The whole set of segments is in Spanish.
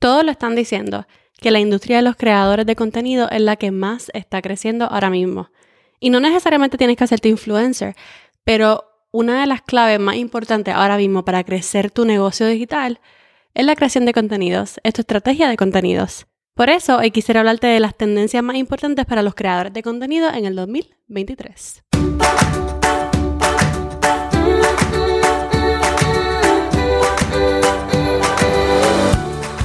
Todos lo están diciendo, que la industria de los creadores de contenido es la que más está creciendo ahora mismo. Y no necesariamente tienes que hacerte influencer, pero una de las claves más importantes ahora mismo para crecer tu negocio digital es la creación de contenidos, es tu estrategia de contenidos. Por eso hoy quisiera hablarte de las tendencias más importantes para los creadores de contenido en el 2023.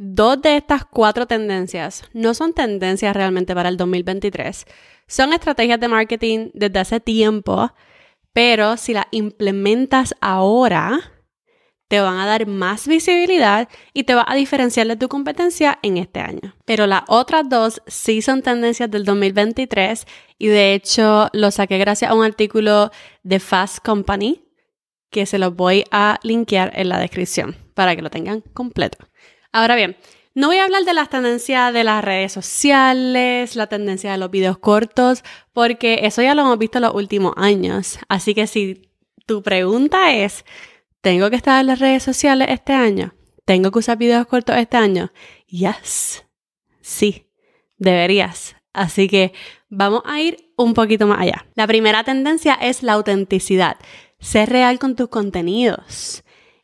Dos de estas cuatro tendencias no son tendencias realmente para el 2023. Son estrategias de marketing desde hace tiempo, pero si las implementas ahora, te van a dar más visibilidad y te va a diferenciar de tu competencia en este año. Pero las otras dos sí son tendencias del 2023 y de hecho lo saqué gracias a un artículo de Fast Company que se los voy a linkear en la descripción para que lo tengan completo. Ahora bien, no voy a hablar de las tendencias de las redes sociales, la tendencia de los videos cortos, porque eso ya lo hemos visto en los últimos años. Así que si tu pregunta es, ¿tengo que estar en las redes sociales este año? ¿Tengo que usar videos cortos este año? Yes. Sí, deberías. Así que vamos a ir un poquito más allá. La primera tendencia es la autenticidad. Ser real con tus contenidos.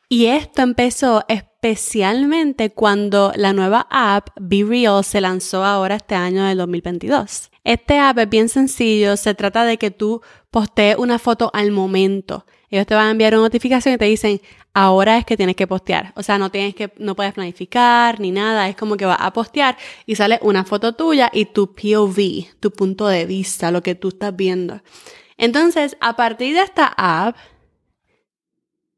Y esto empezó especialmente cuando la nueva app Be Real se lanzó ahora este año del 2022. Este app es bien sencillo, se trata de que tú postees una foto al momento. Ellos te van a enviar una notificación y te dicen, ahora es que tienes que postear. O sea, no tienes que, no puedes planificar ni nada, es como que vas a postear y sale una foto tuya y tu POV, tu punto de vista, lo que tú estás viendo. Entonces, a partir de esta app,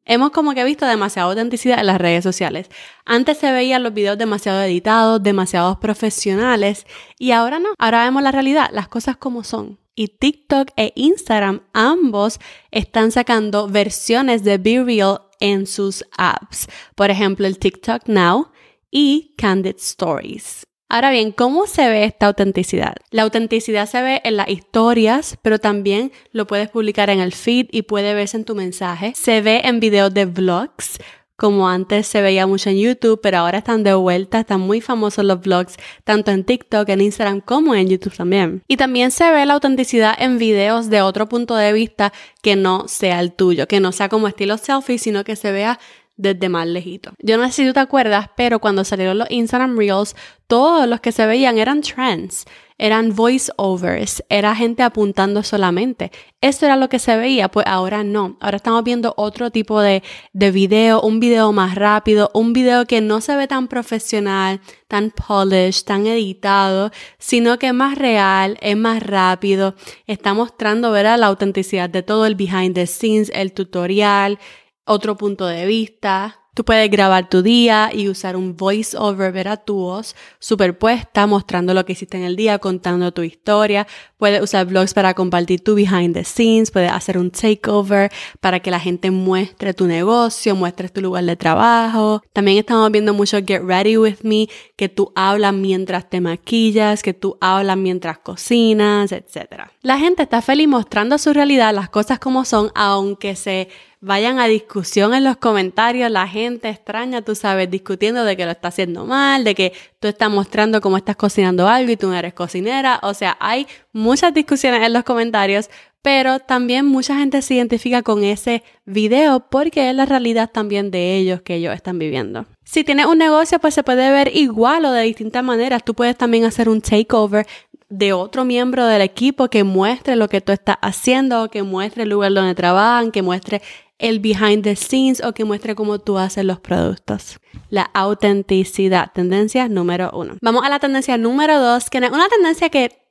Hemos como que visto demasiada autenticidad en las redes sociales. Antes se veían los videos demasiado editados, demasiados profesionales y ahora no. Ahora vemos la realidad, las cosas como son. Y TikTok e Instagram ambos están sacando versiones de Be Real en sus apps. Por ejemplo, el TikTok Now y Candid Stories. Ahora bien, ¿cómo se ve esta autenticidad? La autenticidad se ve en las historias, pero también lo puedes publicar en el feed y puede verse en tu mensaje. Se ve en videos de vlogs, como antes se veía mucho en YouTube, pero ahora están de vuelta, están muy famosos los vlogs, tanto en TikTok, en Instagram, como en YouTube también. Y también se ve la autenticidad en videos de otro punto de vista que no sea el tuyo, que no sea como estilo selfie, sino que se vea desde más lejito. Yo no sé si tú te acuerdas, pero cuando salieron los Instagram Reels, todos los que se veían eran trends, eran voiceovers, era gente apuntando solamente. Eso era lo que se veía, pues ahora no. Ahora estamos viendo otro tipo de, de video, un video más rápido, un video que no se ve tan profesional, tan polished, tan editado, sino que es más real, es más rápido, está mostrando ver la autenticidad de todo el behind the scenes, el tutorial, otro punto de vista. Tú puedes grabar tu día y usar un voice over, ver a tu voz superpuesta, mostrando lo que hiciste en el día, contando tu historia. Puedes usar blogs para compartir tu behind the scenes. Puedes hacer un takeover para que la gente muestre tu negocio, muestres tu lugar de trabajo. También estamos viendo mucho Get Ready With Me, que tú hablas mientras te maquillas, que tú hablas mientras cocinas, etc. La gente está feliz mostrando su realidad, las cosas como son, aunque se vayan a discusión en los comentarios, la gente extraña, tú sabes, discutiendo de que lo está haciendo mal, de que tú estás mostrando cómo estás cocinando algo y tú no eres cocinera. O sea, hay muchas discusiones en los comentarios, pero también mucha gente se identifica con ese video porque es la realidad también de ellos que ellos están viviendo. Si tienes un negocio, pues se puede ver igual o de distintas maneras. Tú puedes también hacer un takeover de otro miembro del equipo que muestre lo que tú estás haciendo, que muestre el lugar donde trabajan, que muestre el behind the scenes o que muestre cómo tú haces los productos. La autenticidad, tendencia número uno. Vamos a la tendencia número dos, que es una tendencia que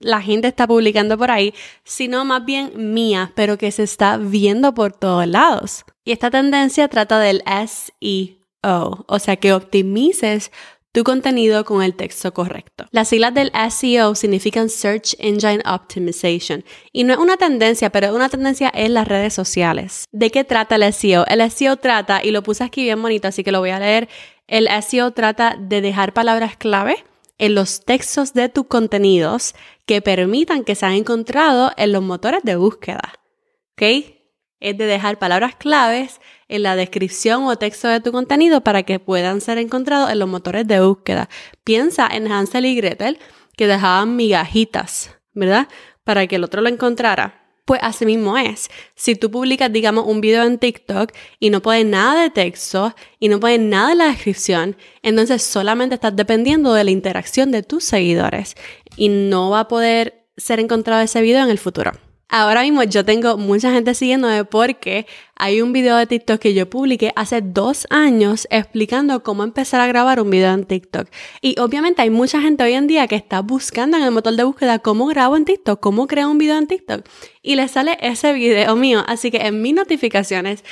la gente está publicando por ahí, sino más bien mía, pero que se está viendo por todos lados. Y esta tendencia trata del SEO, o sea, que optimices tu contenido con el texto correcto. Las siglas del SEO significan Search Engine Optimization y no es una tendencia, pero una tendencia en las redes sociales. ¿De qué trata el SEO? El SEO trata, y lo puse aquí bien bonito, así que lo voy a leer, el SEO trata de dejar palabras clave en los textos de tus contenidos que permitan que sean encontrados en los motores de búsqueda. ¿Ok? Es de dejar palabras claves en la descripción o texto de tu contenido para que puedan ser encontrados en los motores de búsqueda. Piensa en Hansel y Gretel que dejaban migajitas, ¿verdad? Para que el otro lo encontrara. Pues así mismo es. Si tú publicas, digamos, un video en TikTok y no pones nada de texto y no pones nada en la descripción, entonces solamente estás dependiendo de la interacción de tus seguidores y no va a poder ser encontrado ese video en el futuro. Ahora mismo yo tengo mucha gente siguiéndome porque hay un video de TikTok que yo publiqué hace dos años explicando cómo empezar a grabar un video en TikTok. Y obviamente hay mucha gente hoy en día que está buscando en el motor de búsqueda cómo grabo en TikTok, cómo creo un video en TikTok. Y le sale ese video mío. Así que en mis notificaciones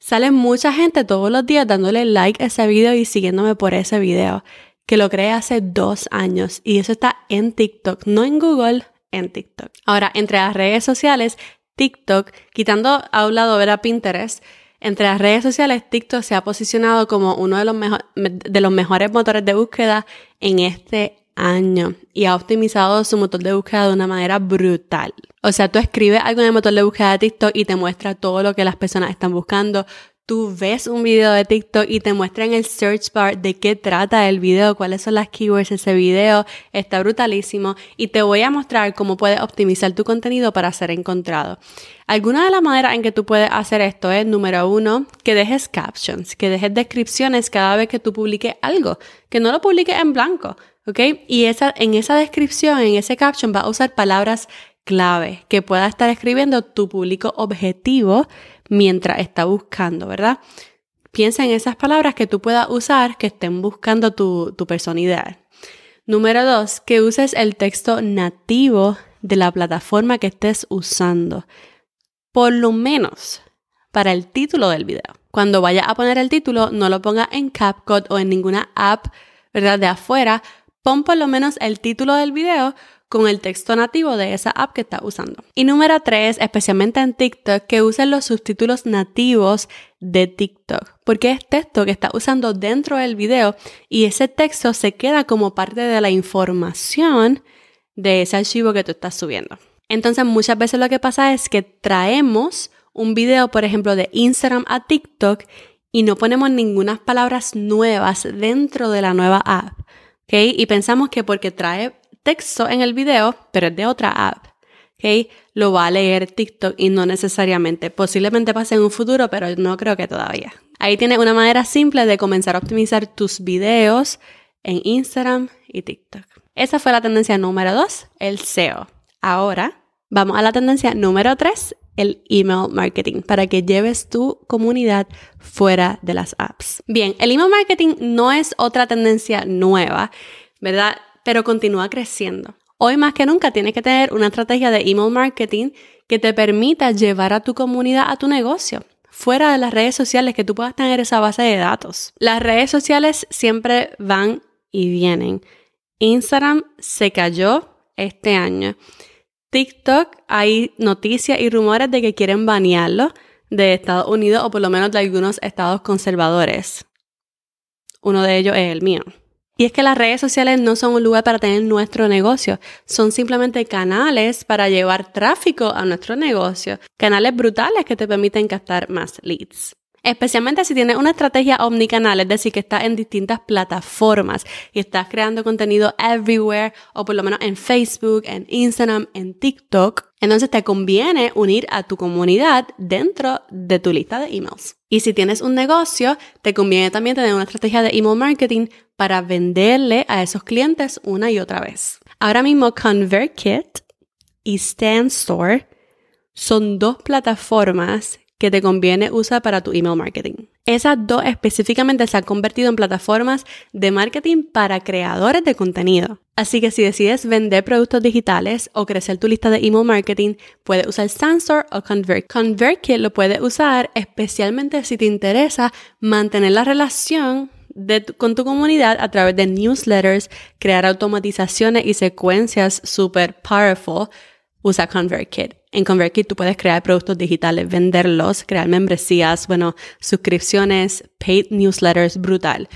sale mucha gente todos los días dándole like a ese video y siguiéndome por ese video. Que lo creé hace dos años. Y eso está en TikTok, no en Google en TikTok. Ahora, entre las redes sociales, TikTok, quitando a un lado ver a Pinterest, entre las redes sociales, TikTok se ha posicionado como uno de los, de los mejores motores de búsqueda en este año y ha optimizado su motor de búsqueda de una manera brutal. O sea, tú escribes algo en el motor de búsqueda de TikTok y te muestra todo lo que las personas están buscando, tú ves un video de TikTok y te muestra en el search bar de qué trata el video, cuáles son las keywords de ese video, está brutalísimo y te voy a mostrar cómo puedes optimizar tu contenido para ser encontrado. Alguna de las maneras en que tú puedes hacer esto es, número uno, que dejes captions, que dejes descripciones cada vez que tú publiques algo, que no lo publiques en blanco, ¿ok? Y esa, en esa descripción, en ese caption, va a usar palabras clave que pueda estar escribiendo tu público objetivo mientras está buscando, ¿verdad? Piensa en esas palabras que tú puedas usar que estén buscando tu, tu personalidad. Número dos, que uses el texto nativo de la plataforma que estés usando. Por lo menos para el título del video. Cuando vayas a poner el título, no lo pongas en CapCut o en ninguna app, ¿verdad? De afuera. Pon por lo menos el título del video con el texto nativo de esa app que estás usando. Y número tres, especialmente en TikTok, que usen los subtítulos nativos de TikTok, porque es texto que estás usando dentro del video y ese texto se queda como parte de la información de ese archivo que tú estás subiendo. Entonces muchas veces lo que pasa es que traemos un video, por ejemplo, de Instagram a TikTok y no ponemos ninguna palabras nuevas dentro de la nueva app. Y pensamos que porque trae texto en el video, pero es de otra app. ¿ok? Lo va a leer TikTok y no necesariamente. Posiblemente pase en un futuro, pero no creo que todavía. Ahí tienes una manera simple de comenzar a optimizar tus videos en Instagram y TikTok. Esa fue la tendencia número 2, el SEO. Ahora vamos a la tendencia número 3, el email marketing, para que lleves tu comunidad fuera de las apps. Bien, el email marketing no es otra tendencia nueva, ¿verdad? Pero continúa creciendo. Hoy más que nunca tienes que tener una estrategia de email marketing que te permita llevar a tu comunidad a tu negocio, fuera de las redes sociales, que tú puedas tener esa base de datos. Las redes sociales siempre van y vienen. Instagram se cayó este año. TikTok hay noticias y rumores de que quieren banearlo de Estados Unidos o por lo menos de algunos estados conservadores. Uno de ellos es el mío. Y es que las redes sociales no son un lugar para tener nuestro negocio, son simplemente canales para llevar tráfico a nuestro negocio, canales brutales que te permiten captar más leads. Especialmente si tienes una estrategia omnicanal, es decir, que estás en distintas plataformas y estás creando contenido everywhere, o por lo menos en Facebook, en Instagram, en TikTok. Entonces te conviene unir a tu comunidad dentro de tu lista de emails. Y si tienes un negocio, te conviene también tener una estrategia de email marketing para venderle a esos clientes una y otra vez. Ahora mismo ConvertKit y StandStore son dos plataformas que te conviene usar para tu email marketing. Esas dos específicamente se han convertido en plataformas de marketing para creadores de contenido. Así que si decides vender productos digitales o crecer tu lista de email marketing, puedes usar Sansor o Convert. ConvertKit lo puedes usar especialmente si te interesa mantener la relación con tu comunidad a través de newsletters, crear automatizaciones y secuencias super powerful, usa ConvertKit. En ConvertKit tú puedes crear productos digitales, venderlos, crear membresías, bueno, suscripciones, paid newsletters, brutal.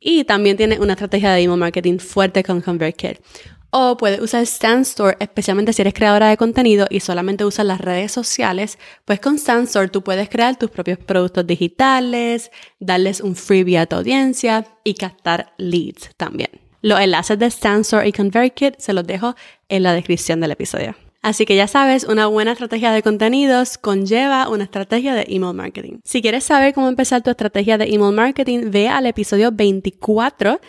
Y también tiene una estrategia de email marketing fuerte con ConvertKit. O puedes usar StanStore, especialmente si eres creadora de contenido y solamente usas las redes sociales. Pues con StanStore tú puedes crear tus propios productos digitales, darles un freebie a tu audiencia y captar leads también. Los enlaces de StanStore y ConvertKit se los dejo en la descripción del episodio. Así que ya sabes, una buena estrategia de contenidos conlleva una estrategia de email marketing. Si quieres saber cómo empezar tu estrategia de email marketing, ve al episodio 24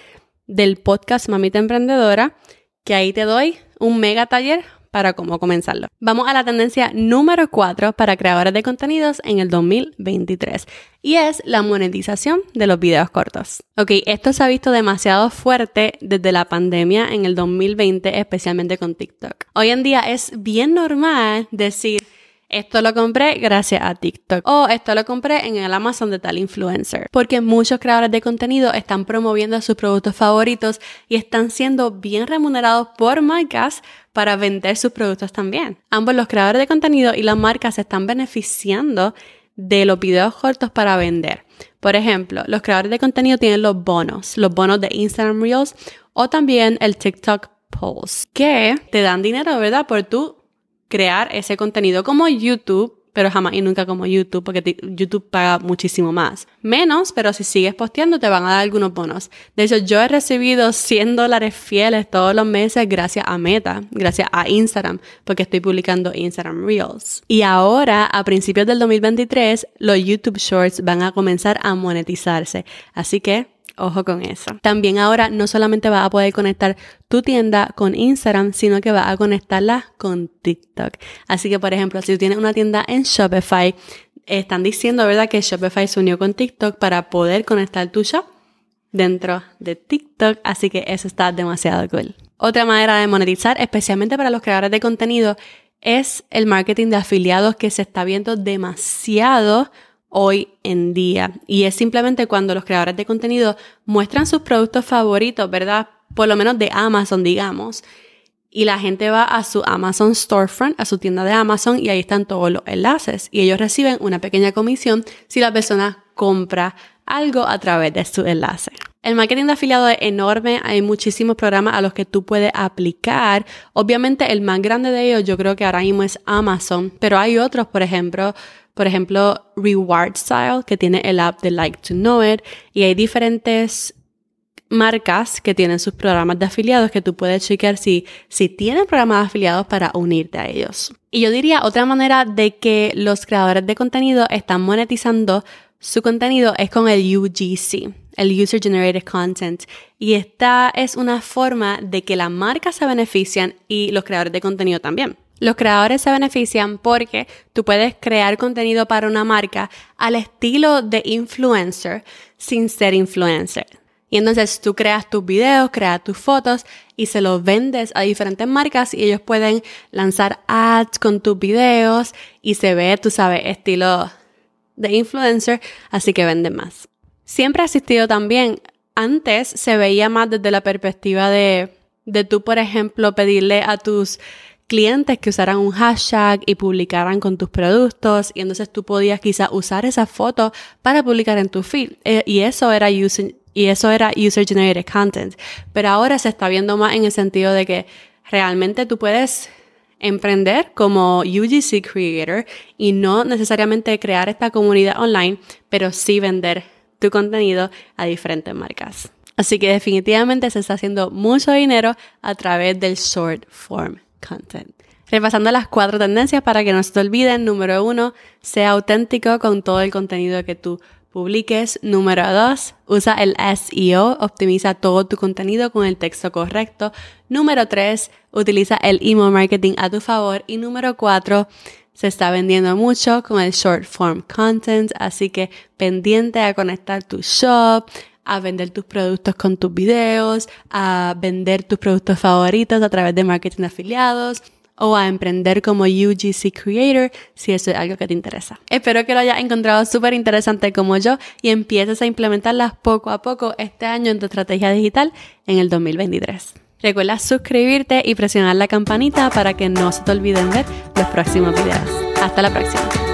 del podcast Mamita Emprendedora que ahí te doy un mega taller para cómo comenzarlo. Vamos a la tendencia número 4 para creadores de contenidos en el 2023 y es la monetización de los videos cortos. Ok, esto se ha visto demasiado fuerte desde la pandemia en el 2020, especialmente con TikTok. Hoy en día es bien normal decir esto lo compré gracias a TikTok o esto lo compré en el Amazon de tal influencer. Porque muchos creadores de contenido están promoviendo sus productos favoritos y están siendo bien remunerados por marcas para vender sus productos también. Ambos los creadores de contenido y las marcas se están beneficiando de los videos cortos para vender. Por ejemplo, los creadores de contenido tienen los bonos, los bonos de Instagram Reels o también el TikTok Pulse, que te dan dinero, ¿verdad? Por tu crear ese contenido como YouTube, pero jamás y nunca como YouTube, porque YouTube paga muchísimo más. Menos, pero si sigues posteando te van a dar algunos bonos. De hecho, yo he recibido 100 dólares fieles todos los meses gracias a Meta, gracias a Instagram, porque estoy publicando Instagram Reels. Y ahora, a principios del 2023, los YouTube Shorts van a comenzar a monetizarse. Así que Ojo con eso. También ahora no solamente vas a poder conectar tu tienda con Instagram, sino que vas a conectarla con TikTok. Así que, por ejemplo, si tú tienes una tienda en Shopify, están diciendo, ¿verdad?, que Shopify se unió con TikTok para poder conectar tu shop dentro de TikTok. Así que eso está demasiado cool. Otra manera de monetizar, especialmente para los creadores de contenido, es el marketing de afiliados que se está viendo demasiado hoy en día. Y es simplemente cuando los creadores de contenido muestran sus productos favoritos, ¿verdad? Por lo menos de Amazon, digamos. Y la gente va a su Amazon Storefront, a su tienda de Amazon, y ahí están todos los enlaces. Y ellos reciben una pequeña comisión si la persona compra algo a través de su enlace. El marketing de afiliado es enorme, hay muchísimos programas a los que tú puedes aplicar. Obviamente el más grande de ellos yo creo que ahora mismo es Amazon, pero hay otros, por ejemplo, por ejemplo, Reward Style, que tiene el app de Like to Know It, y hay diferentes marcas que tienen sus programas de afiliados que tú puedes chequear si, si tienen programas de afiliados para unirte a ellos. Y yo diría otra manera de que los creadores de contenido están monetizando su contenido es con el UGC, el User Generated Content. Y esta es una forma de que las marcas se benefician y los creadores de contenido también. Los creadores se benefician porque tú puedes crear contenido para una marca al estilo de influencer sin ser influencer. Y entonces tú creas tus videos, creas tus fotos y se los vendes a diferentes marcas y ellos pueden lanzar ads con tus videos y se ve, tú sabes, estilo de influencer, así que venden más. Siempre ha existido también, antes se veía más desde la perspectiva de, de tú, por ejemplo, pedirle a tus clientes que usaran un hashtag y publicaran con tus productos y entonces tú podías quizá usar esa foto para publicar en tu feed. Eh, y eso era user, y eso era user generated content. Pero ahora se está viendo más en el sentido de que realmente tú puedes emprender como UGC creator y no necesariamente crear esta comunidad online pero sí vender tu contenido a diferentes marcas. Así que definitivamente se está haciendo mucho dinero a través del short form content. Repasando las cuatro tendencias para que no se te olviden. Número uno, sea auténtico con todo el contenido que tú publiques. Número dos, usa el SEO, optimiza todo tu contenido con el texto correcto. Número tres, utiliza el email marketing a tu favor. Y número cuatro, se está vendiendo mucho con el short form content, así que pendiente a conectar tu shop, a vender tus productos con tus videos, a vender tus productos favoritos a través de marketing afiliados o a emprender como UGC Creator si eso es algo que te interesa. Espero que lo hayas encontrado súper interesante como yo y empieces a implementarlas poco a poco este año en tu estrategia digital en el 2023. Recuerda suscribirte y presionar la campanita para que no se te olviden ver los próximos videos. Hasta la próxima.